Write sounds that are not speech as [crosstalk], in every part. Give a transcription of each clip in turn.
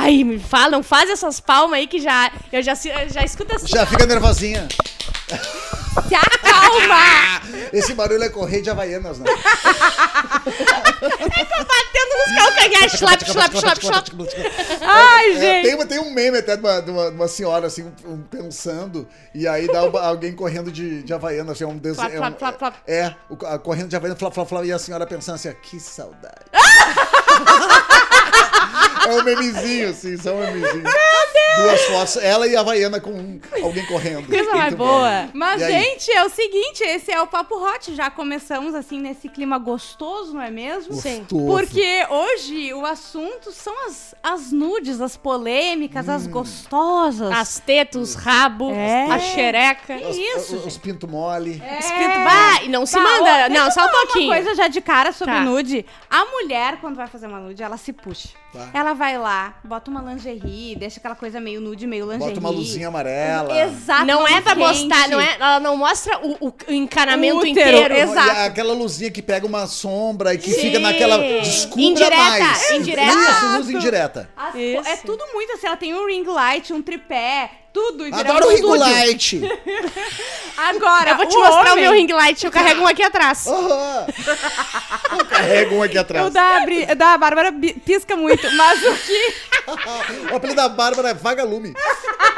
Ai, me fala, não faz essas palmas aí que já. Eu já, já escuto assim. Já fica nervosinha. Se acalma! [laughs] Esse barulho é correr de Havaianas, né? batendo nos calcanhares. Slap, slap, slap, slap. Ai, É, gente. tem, tem um meme até de uma, de uma, senhora assim, um- pensando, e aí dá uma- alguém correndo de, de Havaiana, assim, é um desenho. Flap, flap. É, a- correndo de Havaiana, flap, flap, flap, e a senhora pensando assim, ó, que saudade. [laughs] é um memezinho, assim, só um memezinho. Duas fotos, ela e a Havaiana com alguém correndo. Coisa mais Muito bom. boa. Mas, gente, é o seguinte, esse é o Papo Hot. Já começamos, assim, nesse clima gostoso, não é mesmo? Sim. Gostoso. Porque hoje o assunto são as, as nudes, as polêmicas, as gostosas. As tetas, os rabos, É. a xereca. Os, isso, os, os pinto mole. É. Espírito- Bah, e não se Tá, manda. ó, não, só um pouquinho. Uma coisa já de cara sobre Tá. nude. A mulher, quando vai fazer uma nude, ela se puxa. Tá. Ela vai lá, bota uma lingerie, deixa aquela coisa meio nude, meio lingerie. Bota uma luzinha amarela. Exato. Não é pra mostrar, não é, ela não mostra o, o encanamento Útero, inteiro. exato. E aquela luzinha que pega uma sombra e que Sim. fica naquela. Descubra Indireta, mais. indireta. Isso, luz indireta. As Isso. É tudo muito assim, ela tem um ring light, um tripé, tudo. entendeu? Adoro o ring light. [laughs] Agora, Eu vou te o mostrar o homem- meu ring light, eu carrego um aqui atrás. Eu carrego um aqui O atrás. da, Bri- da Bárbara pisca muito, mas o que [laughs] o apelido da Bárbara é Vagalume. [laughs]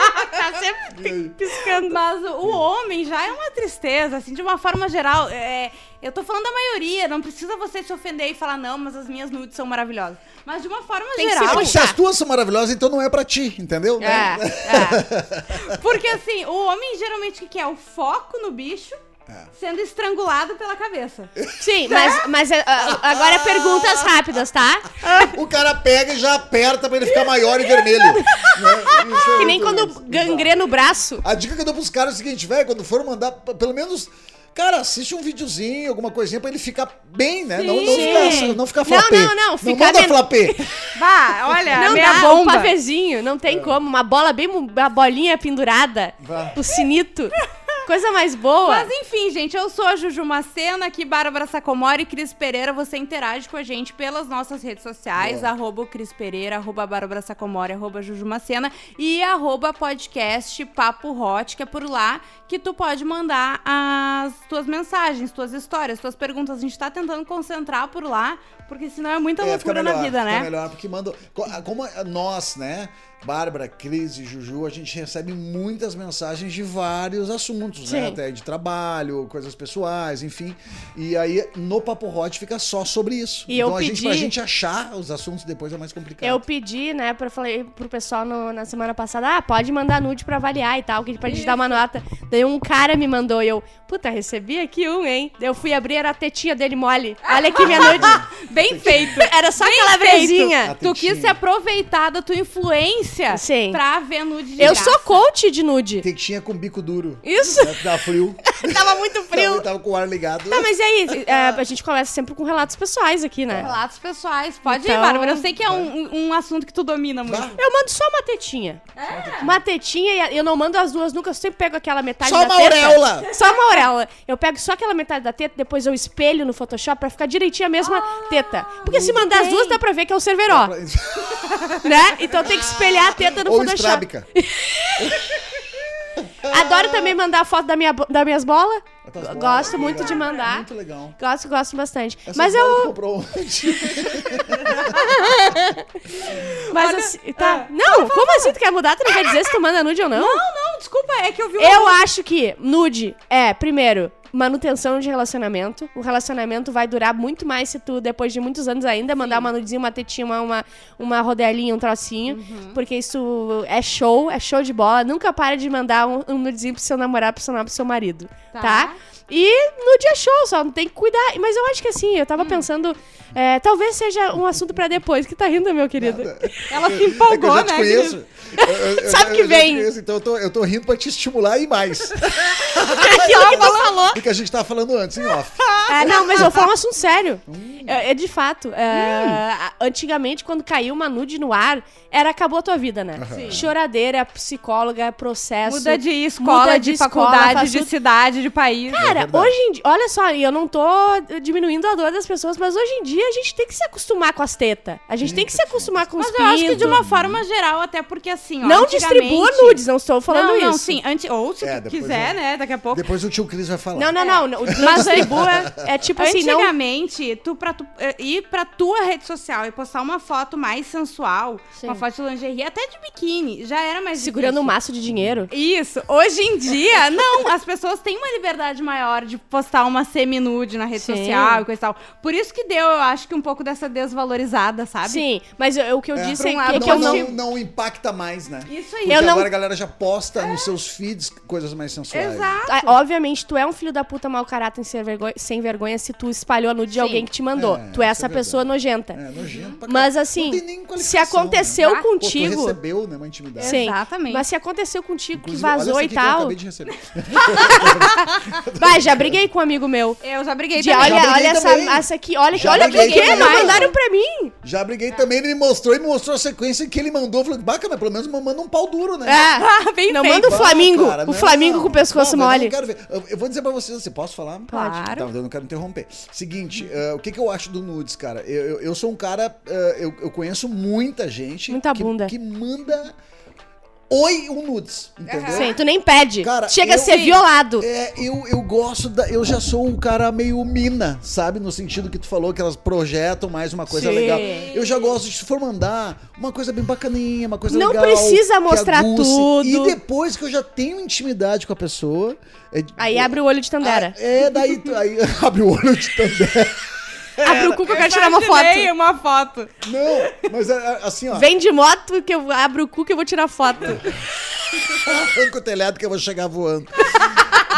Tá [laughs] sempre piscando. Mas o homem já é uma tristeza, assim, de uma forma geral. É, eu tô falando da maioria, não precisa você se ofender e falar, não, mas as minhas nudes são maravilhosas. Mas de uma forma Tem que se geral. Se as tuas são maravilhosas, então não é pra ti, entendeu? É, [laughs] é. Porque assim, o homem geralmente o que quer? O foco no bicho É. sendo estrangulado pela cabeça. Sim, mas, mas é, ah, agora perguntas rápidas, tá? O cara pega e já aperta pra ele ficar maior e vermelho. [laughs] né? Isso é Que nem muito quando isso. gangrena o braço. A dica que eu dou pros caras é o seguinte, velho, quando for mandar, p- pelo menos. Cara, assiste um videozinho, alguma coisinha pra ele ficar bem, né? Não, não Sim. ficar, não ficar Não, flapê. não, não, ficar manda men- flapê. Bah, olha, não meia dá, um bomba. pavezinho, não tem como. Uma bola bem, mu- uma bolinha pendurada, Vá. o sinito. Coisa mais boa. Mas enfim, gente, eu sou a Juju Macena, aqui Bárbara Sacomori e Cris Pereira. Você interage com a gente pelas nossas redes sociais, Boa. arroba Cris Pereira, arroba Bárbara Sacomori, arroba Juju Macena e arroba podcast Papo Hot, que é por lá que tu pode mandar as tuas mensagens, tuas histórias, tuas perguntas. A gente tá tentando concentrar por lá, porque senão é muita É, fica loucura melhor, na vida, fica né? melhor, porque manda. co- Como nós, né? Bárbara, Cris e Juju, a gente recebe muitas mensagens de vários assuntos, né? Sim. Até de trabalho, coisas pessoais, enfim. E aí, no Papo Hot fica só sobre isso. E eu então, a gente, pra pedi- gente achar os assuntos depois é mais complicado. Eu pedi, né, pra falei pro pessoal no- na semana passada, ah, pode mandar nude pra avaliar e tal, que pra gente dar uma nota. Daí um cara me mandou e eu, puta, recebi aqui um, hein? Eu fui abrir, era a tetinha dele mole. Olha aqui minha nude. [laughs] Bem feito. Era só Bem aquela brezinha. Tu quis se aproveitar da tua influência Sim. pra ver nude de Eu graça. sou coach de nude. Tetinha com bico duro. Isso. Dá frio. [laughs] Tava muito frio. Tava, tava com o ar ligado. Tá, mas e aí? É, a gente começa sempre com relatos pessoais aqui, né? Relatos pessoais. Pode Então- ir, Bárbara. Eu sei que é um, um assunto que tu domina muito. Eu mando só uma tetinha. Uma tetinha e eu não mando as duas nunca, eu sempre pego aquela metade Só da uma teta. auréola. Só uma auréola. Eu pego só aquela metade da teta, depois eu espelho no Photoshop pra ficar direitinho a mesma teta. Porque se mandar as bem. duas, dá pra ver que é o cerveró, né? Então tem que espelhar a teta no Ou Photoshop. estrábica. [laughs] Adoro também mandar foto da minha, bo- das minhas bolas. Das bolas, Gosto muito legal. de mandar. Muito legal. Gosto, gosto bastante. Essas Mas eu. comprou? [laughs] Mas assim. Tá. Não, como assim? Tu quer mudar? Tu não quer dizer se tu manda nude ou não? Não, não, desculpa, é que eu vi uma Eu acho que nude é, primeiro, manutenção de relacionamento. O relacionamento vai durar muito mais se tu, depois de muitos anos ainda, mandar uma nudezinha, uma tetinha, uma, uma, uma rodelinha, um trocinho. Uhum. Porque isso é show, é show de bola. Nunca pare de mandar um, um nudezinho pro seu namorado, pro seu, pro seu marido, tá? Tá. E nude é show, só não tem que cuidar. Mas eu acho que assim, eu Hum. tava pensando, é, talvez seja um assunto pra depois. Que tá rindo, meu querido? Ela se É que eu empolgou, já te né? conheço. Eu- eu- eu [laughs] Sabe que eu já te vem. conheço, então eu tô, eu tô rindo pra te estimular e mais. Aquilo [laughs] que tu falou. do que a gente tava falando antes, em off. É, não, mas eu falar um assunto sério. É, é de fato. é, a- Antigamente, quando caiu uma nude no ar, era acabou a tua vida, né? Sim. Choradeira, psicóloga, processo. Muda de escola, muda de, de escola, faculdade, de cidade, de país. Cara, verdade. hoje em dia, olha só, e eu não tô diminuindo a dor das pessoas, mas hoje em dia a gente tem que se acostumar com as tetas. A gente tem que se acostumar com os Mas eu acho que de uma forma geral, até porque assim, ó, Não antigamente- distribua nudes, não estou falando não, isso. não, sim. Antes, ou se É, quiser, eu- né, daqui a pouco. Depois o tio Cris vai falar. Não, não, [laughs] não. não. Não distribua. É tipo assim, não. Antigamente, tu, pra tu eh, ir pra tua rede social e postar uma foto mais sensual, Sim. uma foto de lingerie, até de biquíni, já era mais Segurando um difícil. maço de dinheiro. Isso. Hoje em dia, não. As pessoas têm uma liberdade maior de postar uma semi-nude na rede Sim. social e coisa e tal. Por isso que deu, eu acho que um pouco dessa desvalorizada, sabe? Sim, mas eu- o que eu É. disse é um que, lado, é não, que eu não, não. não impacta mais, né? Isso aí. Porque Eu não- agora a galera já posta nos seus feeds coisas mais sensuais. Exato. Ah, Obviamente, tu é um filho da puta mau caráter sem vergonha, sem vergonha se tu espalhou a nude de alguém que te mandou. É, tu é essa é pessoa nojenta. É, nojento pra Mas. Não assim, se aconteceu né? né? Pô, tu contigo. recebeu, né, uma intimidade. Sim. Exatamente. Mas se aconteceu contigo que Inclusive, olha vazou e que eu tal. acabei de receber. [laughs] [laughs] [laughs] Vai, já briguei com um amigo meu. Eu já briguei De, também. olha, briguei olha essa, também. essa aqui, olha, Já olha o briguei que mandaram pra mim. Já briguei também, ele me mostrou e me mostrou a sequência que ele mandou. Eu falei, bacana, pelo menos manda um pau duro, né? É. [laughs] Bem Não feito. manda o Bah, Flamingo, cara, o não. Flamingo com o pescoço Não, mole. Eu, não quero ver. Eu, eu vou dizer pra vocês, você posso falar? Claro. Tá, eu não quero interromper. Seguinte, eh, o que, que eu acho do nudes, cara? Eu, eu, eu sou um cara, eh, eu, eu conheço muita gente Muita que, bunda. que manda oi um nudes, entendeu? Sim, tu nem pede. Cara, Chega a eu- ser Sim. violado. É, eu, eu gosto da. Eu já sou um cara meio mina, sabe? No sentido que tu falou que elas projetam mais uma coisa Sim. legal. Eu já gosto de, se for mandar, uma coisa bem bacaninha, uma coisa Não legal. precisa que mostrar aguce. tudo. E depois que eu já tenho intimidade com a pessoa. é- Aí abre o olho de Tandera. Ah, É, daí aí [laughs] abre o olho de Tandera. Abre o cu que eu quero tirar uma foto. Imaginei uma foto. Não, mas é, é, assim, ó. Vem de moto que eu abro o cu que eu vou tirar foto. Arranca [laughs] o telhado que eu vou chegar voando.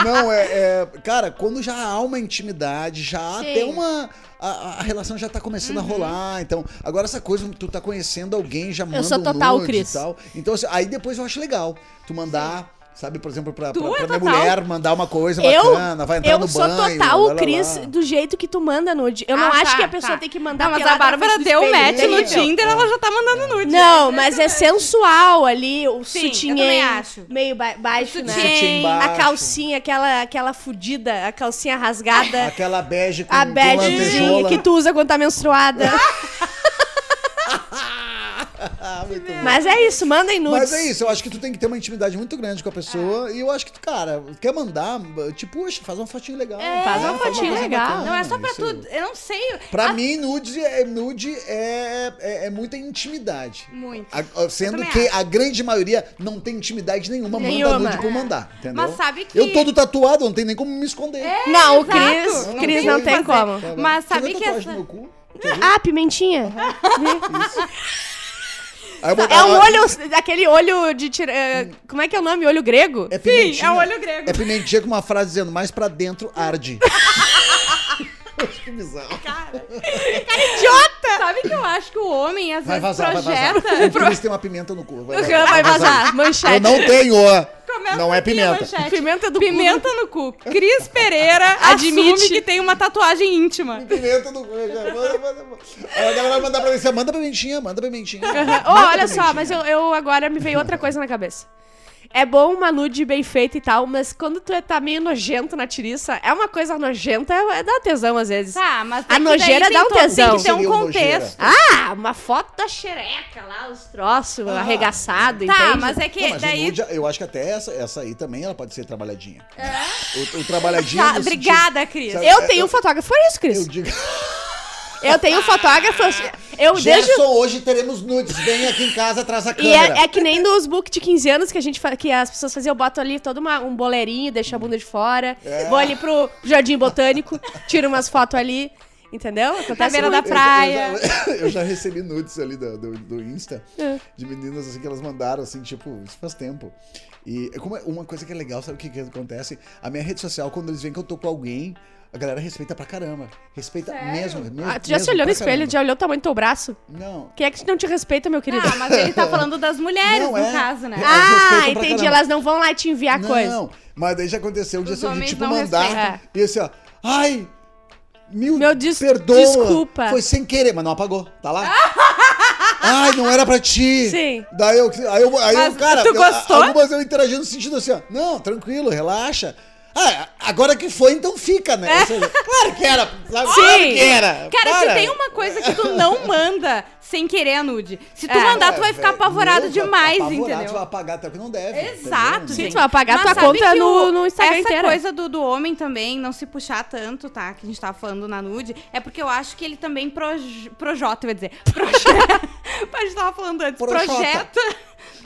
Não, é, é- Cara, quando já há uma intimidade, já há Sim. até uma. A, a relação já tá começando Uhum. a rolar. Então, agora essa coisa, tu tá conhecendo alguém, já manda sou um total, nude Cris. e tal. Então, assim, aí depois eu acho legal. Tu mandar. Sabe, por exemplo, pra, Tu pra, é pra minha total. mulher mandar uma coisa Eu, bacana, vai entrar eu no sou banho. total lá, o lá, Cris do jeito que tu manda nude. Eu não Ah, acho tá, que a pessoa tá. tem que mandar Não, mas a Bárbara deu espelho. match no? Tinder, ela já tá mandando nude. Não, mas é sensual ali, o Sim, eu sutiã acho. meio ba baixo, O né? sutiã. A calcinha, aquela, aquela fudida, a calcinha rasgada, Aquela bege com, a lantejola. que tu usa quando tá menstruada. [laughs] Ah. Mas é isso, mandem nudes. Mas é isso, eu acho que tu tem que ter uma intimidade muito grande com a pessoa. É. E eu acho que tu, cara, quer mandar, tipo, poxa, faz uma fotinha legal. Faz uma fotinha coisa legal. bacana, Não é só pra isso. tudo. Eu não sei. Pra A- mim, nude, é, nude é, é, é muita intimidade. Muito. A- sendo que acho. a grande maioria não tem intimidade nenhuma, Nenhuma. manda nude por mandar, entendeu? Mas sabe que- Eu todo tatuado, não tem nem como me esconder. Não, o. Cris, Não Cris tem não tem como. Mas sabe que essa- no meu cu? Ah, pimentinha. Aí eu boto- É um olho, aquele olho de tira... é, Como é que é o nome? Olho grego? É Sim, pimentinha. é um olho grego. É pimentinha com uma frase dizendo, mais pra dentro arde. [laughs] que bizarro. Idiota! Sabe que eu acho que o homem às Vai vezes vazar, vai projeta. vazar. O Cris tem uma pimenta no cu. Vai, Vai vazar, manchete. Eu não tenho, ó. Não é pimenta. Pimenta do Pimenta no cu. Cris Pereira [laughs] Admite. que tem uma tatuagem íntima. Pimenta no cu. já. Manda, manda, manda. Aí a galera vai mandar pra mim, você manda pimentinha, manda pimentinha. [laughs] Ô, olha só, mas eu, eu agora me veio outra coisa na cabeça. É bom uma nude bem feita e tal, mas quando tu tá meio nojento na tiriça, é uma coisa nojenta, é, é dar tesão às vezes. Tá, mas A é nojeira dá um to- Tem tesão. que ter um contexto. Ah, uma foto da xereca lá, os troços arregaçados, Tá, entende? mas é que Não, mas daí. nude, eu acho que até essa, essa aí também ela pode ser trabalhadinha. O, o trabalhadinho. Tá, obrigada, Cris. Sabe- Eu tenho um fotógrafo, foi isso, sentido- Eu Cris. digo. [laughs] Eu tenho um fotógrafo, eu Gerson, deixo... hoje teremos nudes. Vem aqui em casa, traz a E câmera. é, é que nem nos book de 15 anos que a gente que as pessoas faziam, eu boto ali todo uma- um boleirinho, deixo a bunda de fora, É. vou ali pro Jardim Botânico, tiro umas fotos ali. Entendeu? Na Acontece beira da muito. Eu já- praia. Eu já, eu já recebi nudes ali do, do, do Insta É. de meninas assim que elas mandaram, assim, tipo, isso faz tempo. E é como é- uma coisa que é legal, sabe o que, que acontece? A minha rede social, quando eles veem que eu tô com alguém, a galera respeita pra caramba. Respeita mesmo, mesmo. Ah, tu já se mesmo olhou no espelho? caramba. Já olhou o tamanho do teu braço? Não. Quem é que não te respeita, meu querido? Ah, mas ele tá falando das mulheres, Não, no é. caso, né? Ah, entendi. caramba. Elas não vão lá te enviar coisa. Não, mas daí já aconteceu de, Os assim, de tipo não mandar e assim, ó, ai, mil, Meu, des- perdoa, desculpa. foi sem querer, mas não apagou, tá lá? [laughs] ai, não era pra ti. Sim. Daí eu, aí eu, aí eu Mas cara, tu eu- gostou? algumas eu interagindo no sentido assim, ó, não, tranquilo, relaxa. Ah, agora que foi, então fica, né? Ou seja, claro que era, sabe? Sim. Claro que era. Cara, se para. tem uma coisa que tu não manda sem querer a nude. Se tu É. mandar, tu vai É, ficar apavorado meu, demais, apavorado, Tu entendeu? vai apagar até o que não deve. Exato, entendeu? Sim, gente. tu vai apagar Mas tua conta no- o- no Instagram Essa inteira. coisa do, do homem também não se puxar tanto, tá? Que a gente tava falando na nude, é porque eu acho que ele também proj projota, eu ia dizer. Projeta. [laughs] a gente tava falando antes. Projota. Projeta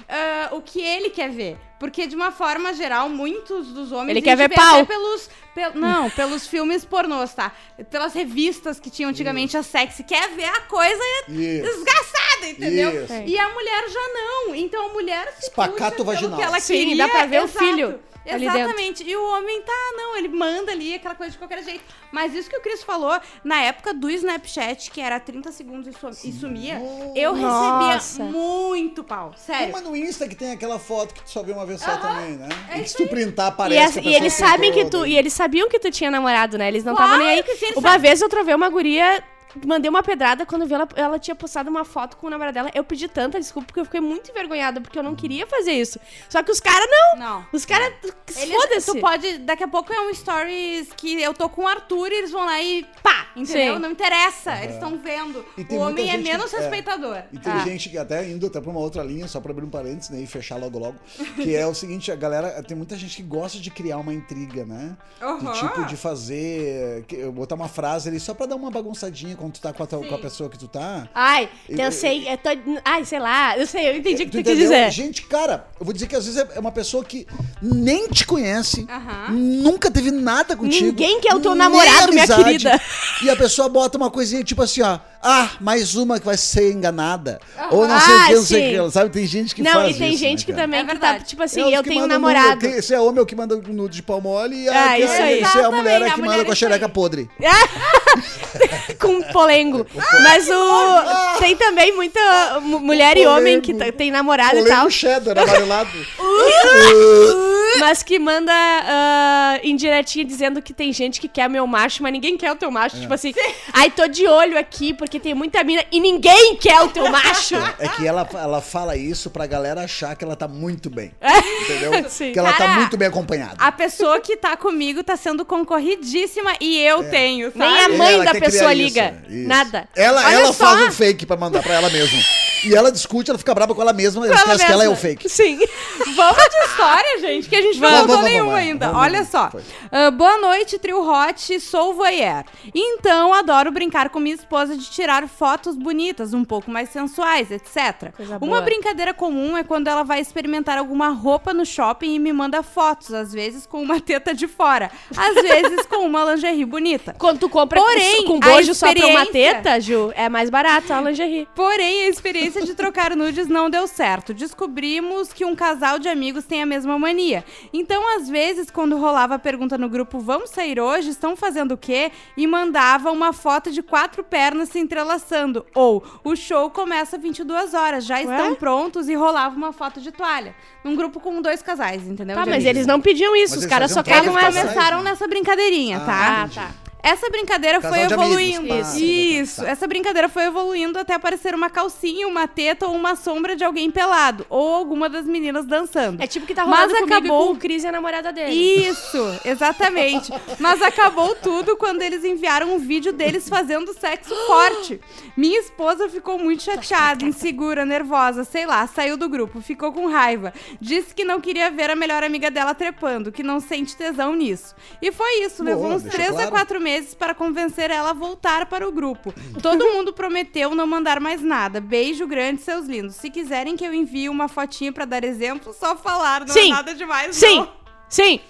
ah, o que ele quer ver. Porque, de uma forma geral, muitos dos homens. Ele quer ver pau. pelos. pel- não, [laughs] pelos filmes pornôs, tá? Pelas revistas que tinham antigamente a sexy. Quer ver a coisa Isso. desgraçada, entendeu? Isso. E a mulher já não. Então a mulher se Espacato puxa pelo vaginal. que ela Sim, queria. dá pra ver o exato. filho ali dentro. Exatamente. E o homem tá, não, ele manda ali aquela coisa de qualquer jeito. Mas isso que o Cris falou, na época do Snapchat, que era 30 segundos e, su- e sumia, eu Nossa. recebia muito pau. Sério. Uma no Insta que tem aquela foto que tu só vê uma vez só também, né? é e se tu printar, E, parece essa- que a e eles sabem que tu. daí- E eles sabiam que tu tinha namorado, né? Eles não Claro estavam nem aí. que sim, eles uma sabem. vez eu trovei uma guria. Mandei uma pedrada quando vi ela, ela tinha postado uma foto com o namorado dela. Eu pedi tanta desculpa porque eu fiquei muito envergonhada, porque eu não queria fazer isso. Só que os caras não. Não. Os caras. Eles, Foda-se. tu pode, daqui a pouco é um stories que eu tô com o Arthur e eles vão lá e pá, entendeu? Sim. Não interessa, eles estão vendo. O homem é gente que- menos é. respeitador. E tem Ah. gente que até indo até pra uma outra linha, só pra abrir um parênteses né, e fechar logo logo, que é o seguinte, a galera, tem muita gente que gosta de criar uma intriga, né? Aham. De tipo, de fazer, botar uma frase ali só pra dar uma bagunçadinha quando tu tá com a, tua- com a pessoa que tu tá. Ai, Eu- eu sei. Eu tô, ai, sei lá. Eu sei, eu entendi o que tu, quis dizer. Gente, cara, eu vou dizer que às vezes é uma pessoa que nem te conhece, Aham. nunca teve nada contigo. Ninguém quer o teu namorado, minha amizade, querida. E a pessoa bota uma coisinha tipo assim, ó. Ah, mais uma que vai ser enganada. Ou não sei Ah, o que, não sei o sim. que. Sabe, tem gente que não, faz e tem isso, gente né, que cara? também É que tá, verdade. tipo assim, É eu que tenho um namorado. nude- Se é homem é o que manda nude de pau mole e Ah, a, isso aí. se é a mulher é que a manda com a isso xereca podre. [laughs] [laughs] com polengo. Mas o. Tem também muita mu- mulher e homem que tem namorado e tal. cheddar amarelado. [laughs] [laughs] Mas que manda ah, indiretinha dizendo que tem gente que quer meu macho, mas ninguém quer o teu macho. Tipo assim, ai, tô de olho aqui porque tem muita mina e ninguém quer o teu macho. É que ela, ela fala isso pra galera achar que ela tá muito bem. [laughs] Entendeu? Sim. Que ela tá Cara, muito bem acompanhada. A pessoa que tá comigo tá sendo concorridíssima e eu tenho, sabe? Nem a mãe da pessoa liga. isso, isso. Nada. Ela, Olha ela só. faz um fake pra mandar pra ela mesma. E ela discute, ela fica brava com ela mesma, ela ela esquece que ela é o fake. Sim. [laughs] Vamos de história, gente, que a gente não Vamos, contou vamos, nenhuma vamos, ainda. Olha só. Ah, boa noite, trio hot, sou voyeur. Então, adoro brincar com minha esposa de tirar fotos bonitas, um pouco mais sensuais, etc. Coisa Uma boa. brincadeira comum é quando ela vai experimentar alguma roupa no shopping e me manda fotos, às vezes com uma teta de fora, às vezes com uma lingerie bonita. Quando tu compra Porém, com, bojo só pra uma teta, Ju, é mais barato a lingerie. Porém, a experiência de trocar nudes não deu certo. Descobrimos que um casal de amigos tem a mesma mania. Então, às vezes, quando rolava a pergunta no grupo, vamos sair hoje? Estão fazendo o quê? E mandava uma foto de quatro pernas se entrelaçando. Ou, o show começa 22 horas, já estão prontos e rolava uma foto de toalha. Num grupo com dois casais, entendeu? Tá, mas amigos. eles não pediam isso, Mas os caras só querem Eles começaram né? nessa brincadeirinha, Ah, tá? Ah, tá. Essa brincadeira Casal foi amigos, evoluindo. tá, Isso. tá, Isso. tá. Essa brincadeira foi evoluindo até aparecer uma calcinha, uma teta ou uma sombra de alguém pelado. Ou alguma das meninas dançando. É tipo que tá Mas rolando comigo acabou- com o Cris e a namorada dele. Isso, exatamente. Mas acabou tudo quando eles enviaram um vídeo deles fazendo sexo [gasps] forte. Minha esposa ficou muito chateada, insegura, nervosa, sei lá, saiu do grupo, ficou com raiva. Disse que não queria ver a melhor amiga dela trepando, que não sente tesão nisso. E foi isso, Boa, levou uns deixa 3 a claro. 4 meses para convencer ela a voltar para o grupo. Todo [laughs] mundo prometeu não mandar mais nada. Beijo grande, seus lindos. Se quiserem que eu envie uma fotinha para dar exemplo, só falar, não Sim. é nada demais, Sim, não. sim.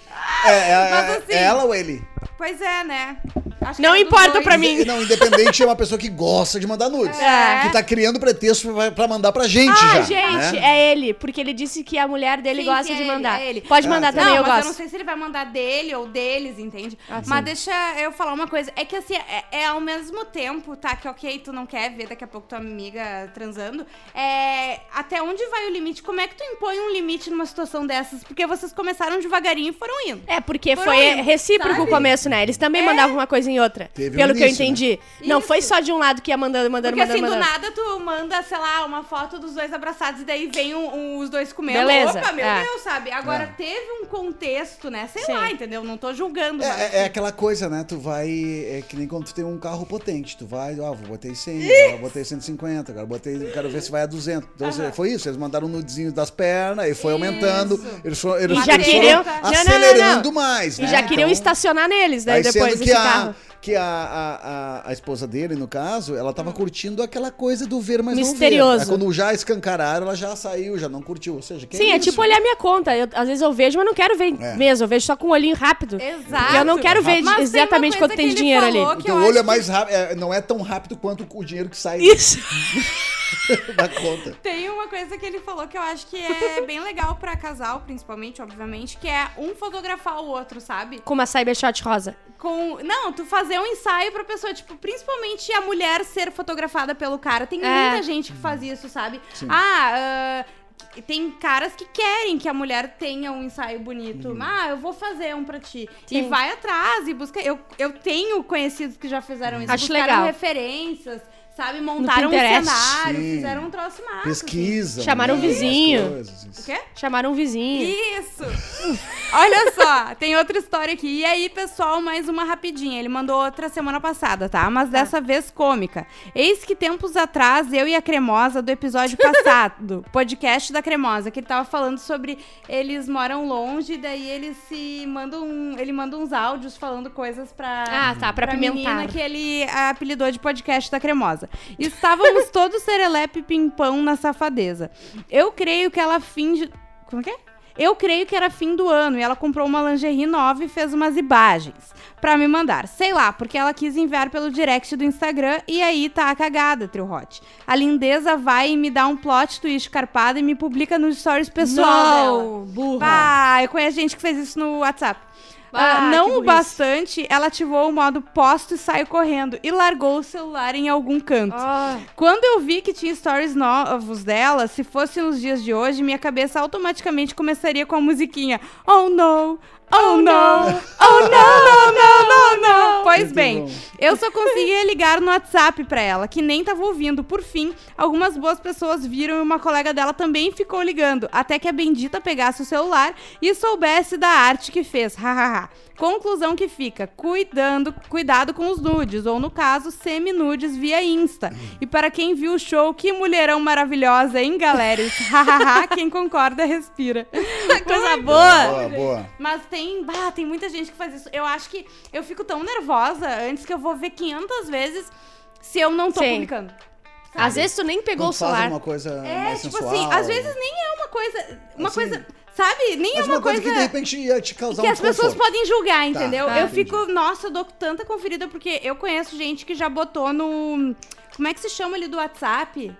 É, é- Mas é- assim- é ela ou ele? Pois é, né? Acho Não importa pra mim. Não, independente é uma pessoa que gosta de mandar nudes. É. Que tá criando pretexto pra, mandar pra gente Ah, já. gente, né? é ele, porque ele disse que a mulher dele Sim, gosta sim, de é ele, mandar. é ele. Pode mandar Ah, também, não, eu mas gosto. eu não sei se ele vai mandar dele ou deles, entende? Ah, mas deixa eu falar uma coisa. É que assim, é, é ao mesmo tempo, tá? Que ok, tu não quer ver daqui a pouco tua amiga transando. É. Até onde vai o limite? Como é que tu impõe um limite numa situação dessas? Porque vocês começaram devagarinho e foram indo. É, porque Foram foi indo, recíproco sabe? o começo, né? Eles também É. mandavam uma coisa em outra. Teve um pelo que eu início, né? entendi. Não Isso. foi só de um lado que ia mandando, mandando, Porque mandando, assim, do mandando. nada tu manda, sei lá, uma foto dos dois abraçados e daí vem um- um- os dois comendo. Beleza, Opa, meu é. Deus, sabe? Agora É. teve um contexto, né? Sei Sim. lá, entendeu? Não tô julgando. É, é- é aquela coisa, né? Tu vai. É que nem quando tu tem um carro potente. Tu vai, ó, vou botei 100, agora botei 150, agora botei. Quero ver se vai a 200. Então. Foi isso. Eles mandaram um nudezinho das pernas e foi Isso. aumentando. Eles foram, eles, E já eles queriam- foram Não, não, não, acelerando não. mais. E né? já queriam Então, estacionar neles, daí Aí depois que, a, carro. que a, a, a, a esposa dele, no caso, ela tava curtindo aquela coisa do ver, mas Misterioso. não ver. Aí quando já escancararam, ela já saiu, já não curtiu. Ou seja, Sim, é isso? tipo olhar minha conta. Eu- às vezes eu vejo, mas não quero ver É. mesmo. Eu vejo só com um olhinho rápido. Exato. Eu não quero ver Mas exatamente quanto tem dinheiro ali. falou O teu eu olho é mais rápido, é, não é tão rápido quanto o dinheiro que sai Isso. [laughs] [laughs] da conta. Tem uma coisa que ele falou que eu acho que é [laughs] bem legal pra casal, principalmente, obviamente, que é um fotografar o outro, sabe? Com uma Cybershot rosa. Com. Não, tu fazer um ensaio pra pessoa, tipo, principalmente a mulher ser fotografada pelo cara. Tem É. muita gente que faz isso, sabe? Sim. Ah, ah, tem caras que querem que a mulher tenha um ensaio bonito. Uhum. Ah, eu vou fazer um pra ti. Sim. E vai atrás e busca. Eu, eu tenho conhecidos que já fizeram isso. Acho legal. referências, sabe? Montaram um cenário, Sim. fizeram um troço massa. assim. Pesquisa. Chamaram um né, vizinho. coisas, isso. O quê? Chamaram um vizinho. Isso! [laughs] Olha só, tem outra história aqui. E aí, pessoal, mais uma rapidinha. Ele mandou outra semana passada, tá? Mas dessa vez cômica. Eis que tempos atrás, eu e a Cremosa, do episódio passado, [laughs] podcast da Cremosa, que ele tava falando sobre eles moram longe, daí eles se mandam. Ele manda uns áudios falando coisas pra. Ah, tá, pra menina apimentar. que ele apelidou de podcast da Cremosa. Estávamos todos serelepe pimpão na safadeza. Eu creio que ela finge. Como que é? Eu creio que era fim do ano e ela comprou uma lingerie nova e fez umas imagens pra me mandar. Sei lá, porque ela quis enviar pelo direct do Instagram e aí tá a cagada, Trio Hot. A lindeza vai e me dá um plot twist carpado e me publica nos stories pessoal dela. Não, burra. Ah, eu conheço gente que fez isso no WhatsApp. Ah, Ah, não o bastante, ela ativou o modo posto e saiu correndo e largou o celular em algum canto. Ah, Quando eu vi que tinha stories novos dela, se fosse nos dias de hoje, minha cabeça automaticamente começaria com a musiquinha Oh no, oh no, oh no, no, no, no. Pois Muito bem, bom. eu só conseguia [laughs] ligar no WhatsApp pra ela, que nem tava ouvindo. Por fim, algumas boas pessoas viram e uma colega dela também ficou ligando, até que a bendita pegasse o celular e soubesse da arte que fez. Hahaha. Conclusão que fica: cuidando, cuidado com os nudes, ou no caso, semi-nudes via Insta. E para quem viu o show, que mulherão maravilhosa, hein, galera? [laughs] Hahaha, quem concorda, respira. [laughs] coisa boa. Boa, boa. Mas tem, bah, tem muita gente que faz isso. Eu acho que eu fico tão nervosa antes que eu vou ver 500 vezes se eu não tô Sim. publicando. Às vezes tu nem pegou Quando o faz celular. uma coisa É, mais tipo sensual. assim, às vezes nem é uma coisa. Uma Assim, coisa. Sabe? Nem é Mas uma, coisa. que de repente ia te causar que um as pessoas podem julgar, entendeu? tá, eu entendi. fico, nossa, eu dou tanta conferida porque eu conheço gente que já botou no. Como é que se chama ali do WhatsApp?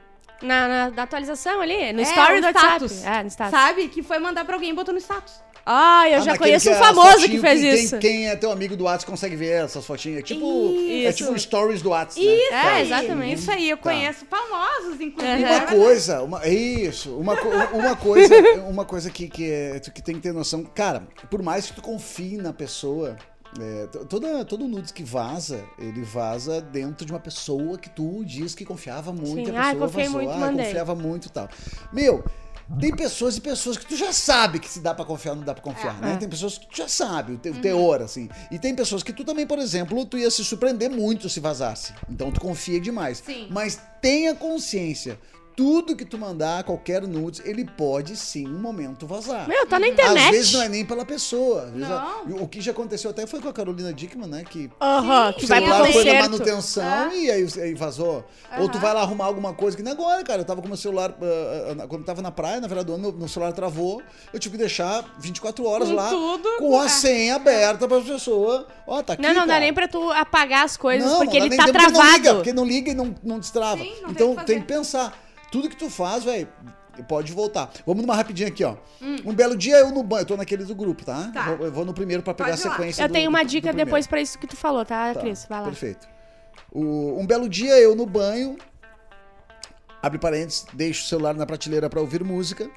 Na, na- na atualização ali, no É, story do WhatsApp. status. É, no status. Sabe? Que foi mandar pra alguém e botou no status. Ah, eu Ah, já conheço um é famoso que fez quem- isso. Quem é teu amigo do WhatsApp consegue ver essas fotinhas. É tipo, é Isso. tipo stories do WhatsApp. Isso né? É, aí, exatamente. Isso aí, eu Tá. conheço famosos, inclusive. Uhum. Uma É coisa, uma, é isso, uma, uma coisa, [laughs] uma coisa que, que, é, que tem que ter noção. Cara, por mais que tu confie na pessoa, é, to- toda, todo nudes que vaza, ele vaza dentro de uma pessoa que tu diz que confiava muito. Sim. e a Ah, pessoa confiei vazou. muito, ah, confiava muito e tal. Meu. Tem pessoas e pessoas que tu já sabe que se dá pra confiar ou não dá pra confiar, É. né? Tem pessoas que tu já sabe o, te- o teor, assim. E tem pessoas que tu também, por exemplo, tu ia se surpreender muito se vazasse. Então tu confia demais. Sim. Mas tenha consciência. Tudo que tu mandar, qualquer nudes, ele pode sim, um momento vazar. Meu, tá na internet. Às vezes não é nem pela pessoa. Vezes Não. o que já aconteceu até foi com a Carolina Dickman, né? Que Aham, Sim, que vai pro foi na manutenção e aí, aí vazou. Ou tu vai lá arrumar alguma coisa, que nem agora, cara. Eu tava com meu celular, ah, quando eu tava na praia, na verdade do ano, meu, meu celular travou. Eu tive que deixar 24 horas Com lá tudo, com a é. senha aberta pra pessoa. Ó, tá aqui. Não, não dá cara. nem pra tu apagar as coisas, Não, porque não ele dá tá porque Não liga, travado. porque não liga e não, não destrava. Sim, não tem então o que tem que pensar. Tudo que tu faz, velho, pode voltar. Vamos numa rapidinha aqui, ó. Hum. Um belo dia eu no banho. Eu tô naquele do grupo, tá? Tá. Eu, vou, eu vou no primeiro pra pegar a sequência. Eu do- tenho uma do- do dica primeiro. depois pra isso que tu falou, tá, Tá, Cris? Vai lá. Perfeito. O- um belo dia eu no banho. Abre parênteses, deixo o celular na prateleira pra ouvir música.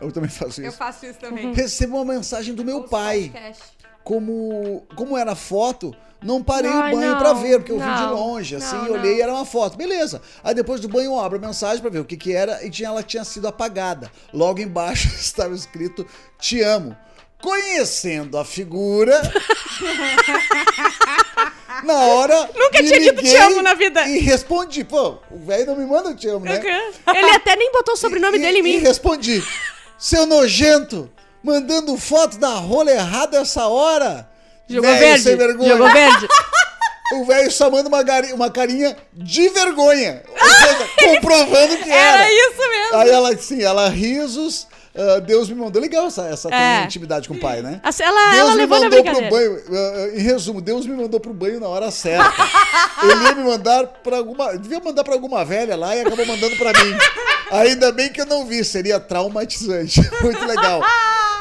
Eu também faço Eu isso. faço isso também. Recebo uma mensagem do meu Ouço pai. podcast. Como, como era foto, não parei Ai, o banho não, pra ver, porque eu vi de não, longe, assim, não, olhei não. e era uma foto. Beleza. Aí depois do banho eu abro a mensagem pra ver o que que era e tinha, ela tinha sido apagada. Logo embaixo [laughs] estava escrito Te amo. Conhecendo a figura. [laughs] na hora. Nunca tinha dito te amo na vida. E respondi. Pô, o velho não me manda te amo, né? Ele até nem botou o sobrenome E- dele em E mim. respondi: Seu nojento, mandando foto da rola errada essa hora. Jogou Velho verde. sem vergonha. Jogou verde. [laughs] O velho só manda uma, uma carinha de vergonha. Ou seja, [laughs] comprovando que era. Era isso mesmo. Aí ela, assim, ela risos. Ah, Deus me mandou. Legal essa, essa É. intimidade com o pai, né? Assim, Ela, Deus ela me levou mandou pro banho. ah, em resumo, Deus me mandou pro banho na hora certa. [laughs] Ele ia me mandar pra alguma. Devia mandar pra alguma velha lá e acabou mandando pra mim. Ainda bem que eu não vi, seria traumatizante. [laughs] Muito legal.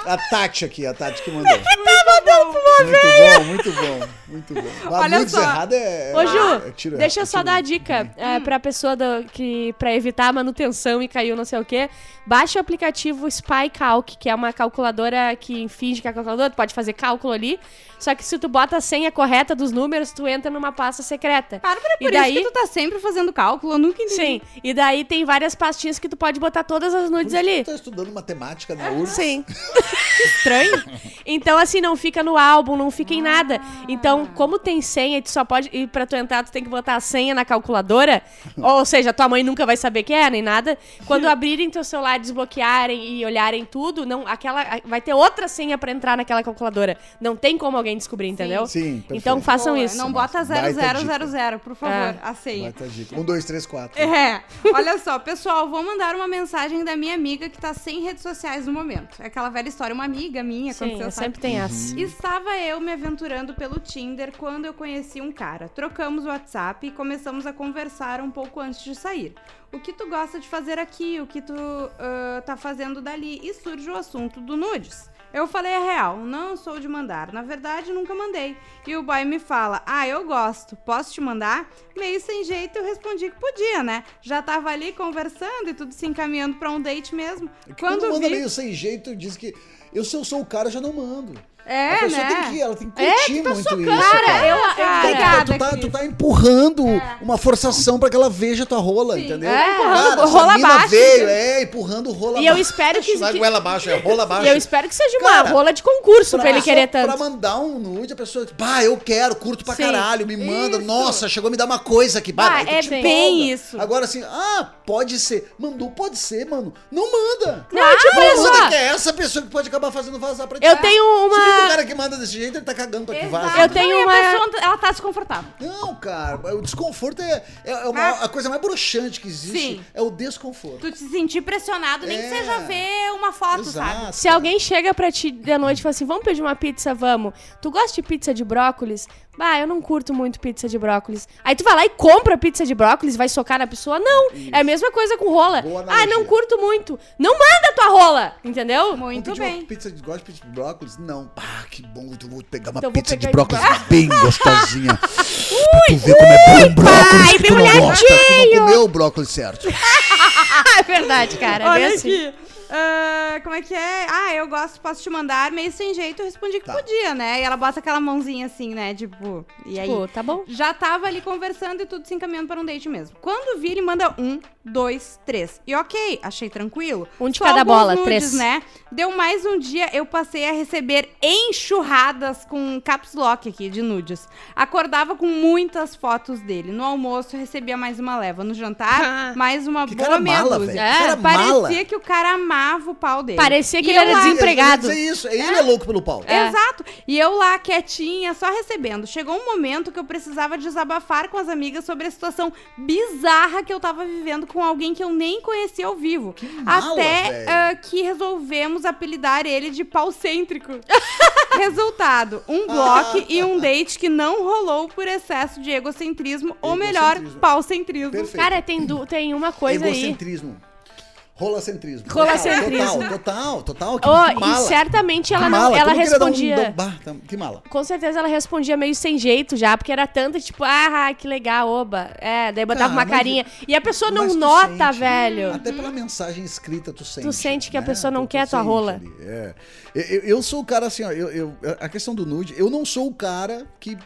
A Tati aqui, a Tati que mandou. [laughs] Mandando pra uma Muito bom, muito bom, muito bom. [laughs] Olha só. errado é. Ô, é- Ju, é tiro- deixa é eu só tiro- dar a dica é, pra pessoa do, que, pra evitar a manutenção e caiu não sei o quê. Baixa o aplicativo Spy Calc, que é uma calculadora que finge que é calculadora, tu pode fazer cálculo ali. Só que se tu bota a senha correta dos números, tu entra numa pasta secreta. Para, para, E por daí- isso que tu tá sempre fazendo cálculo, eu nunca entendi. Sim, e daí tem várias pastinhas que tu pode botar todas as nudes Por isso que ali. Tu tá estudando matemática na URSS. Sim. [laughs] Estranho. Então, assim, não fica no álbum, não fica em nada. Então, como tem senha, e tu só pode. E pra tu entrar, tu tem que botar a senha na calculadora. [laughs] ou seja, tua mãe nunca vai saber que é, nem nada. Quando [laughs] abrirem teu celular, desbloquearem e olharem tudo, não, aquela, vai ter outra senha pra entrar naquela calculadora. Não tem como alguém descobrir, entendeu? Sim, perfeito. Então façam Boa, isso. Não bota Baita 0000, por favor, É. a senha. Um, dois, três, quatro. É, olha só, pessoal, vou mandar uma mensagem da minha amiga que tá sem redes sociais no momento. É aquela velha história, uma amiga minha, Sim, aconteceu, eu sabe? sempre tem essa. Estava eu me aventurando pelo Tinder quando eu conheci um cara. Trocamos o WhatsApp e começamos a conversar um pouco antes de sair. O que tu gosta de fazer aqui? O que tu ah, tá fazendo dali? E surge o assunto do nudes. Eu falei a real, não sou de mandar. Na verdade, nunca mandei. E o boy me fala: Ah, eu gosto, posso te mandar? Meio sem jeito, eu respondi que podia, né? Já tava ali conversando e tudo se encaminhando pra um date mesmo. Quando, Quando manda vi. meio sem jeito, diz que eu, se eu sou o cara, já não mando. É, a pessoa né? tem que, ela tem que É, curtir tu tá muito socando. isso. Cara, cara. eu, Cara, eu Tu, obrigada, tu, tá, tu tá empurrando É. uma forçação pra que ela veja tua rola, Sim. entendeu? É, Cara, empurrando essa rola abaixo. veio, é, empurrando rola E eu espero que- é que- goela abaixo, é rola abaixo. [laughs] E eu espero que seja uma Cara, rola de concurso pra, ele só querer tanto. Pra mandar um nude, a pessoa, pá, eu quero, curto pra Sim. caralho, me manda. Isso. Nossa, chegou a me dar uma coisa aqui. Bah, Ah, é bem isso. Agora assim, ah, pode ser. Mandou, pode ser, mano. Não manda. Não, tipo, Não manda que é essa pessoa que pode acabar fazendo vazar pra ti. Eu tenho Se o cara que manda desse jeito, ele tá cagando pra que vaza. Exato. Eu tenho a uma- pessoa, ela tá desconfortável. Não, cara, o desconforto é, é, é uma- Ah. a coisa mais broxante que existe. Sim. É o desconforto. Tu te sentir pressionado, nem É. que seja ver uma foto, sabe? Exato. Se alguém chega pra ti de noite e fala assim, vamos pedir uma pizza, vamos. Tu gosta de pizza de brócolis? Bah, eu não curto muito pizza de brócolis. Aí tu vai lá e compra pizza de brócolis, vai socar na pessoa? Não. É a mesma coisa com rola. Ah, não curto muito. Não manda tua rola, entendeu? Muito bem. Uma pizza de, gosta de pizza de brócolis? Não. Ah, que bom. Eu vou pegar uma Então pizza de brócolis de bem gostosinha. [laughs] pra tu ver como é bom brócolis pai, que tu não gosta. Tu não comeu o brócolis certo. [laughs] é verdade, cara. É Olha bem assim. aqui. Ah, como é que é? Ah, eu gosto, posso te mandar. Meio sem jeito, eu respondi que Tá. podia, né? E ela bota aquela mãozinha assim, né? Tipo, e aí? Pô, tá bom. Já tava ali conversando e tudo se encaminhando para um date mesmo. Quando vi, ele manda um, dois, três. E ok, achei tranquilo. Um de Só cada bola, nudes, três. né? Deu mais um dia, eu passei a receber enxurradas com caps lock aqui de nudes. Acordava com muitas fotos dele. No almoço, recebia mais uma leva. No jantar, mais uma Que boa cara meia mala, dúzia. velho. É, Que cara Parecia mala. que o cara amava o pau dele. Parecia que E ele era lá- desempregado. Dizer isso. Ele é louco pelo pau. É. Exato. E eu lá, quietinha, só recebendo. Chegou um momento que eu precisava desabafar com as amigas sobre a situação bizarra que eu tava vivendo com alguém que eu nem conhecia ao vivo. mala, Até ah, que resolvemos apelidar ele de pau cêntrico. [laughs] Resultado: um bloco e um date que não rolou por excesso de egocentrismo, ou melhor, Egocentrismo. pau-centrismo. Perfeito. Cara, tem, tem uma coisa aí. Egocentrismo. Rolacentrismo. Rolacentrismo. Total, total, total. Que Oh, mala. e certamente ela não, mala. ela Como respondia. um- bah, que mala. Com certeza ela respondia meio sem jeito já, porque era tanta, tipo, ah, que legal, oba. É, daí botava Cara, uma carinha. E a pessoa não tu nota, sente, velho. Até pela mensagem escrita tu sente. sente que a né? pessoa não Tu- tu quer tua sente rola. é. Eu, eu- eu sou o cara assim, ó, eu, eu- a questão do nude, eu não sou o cara que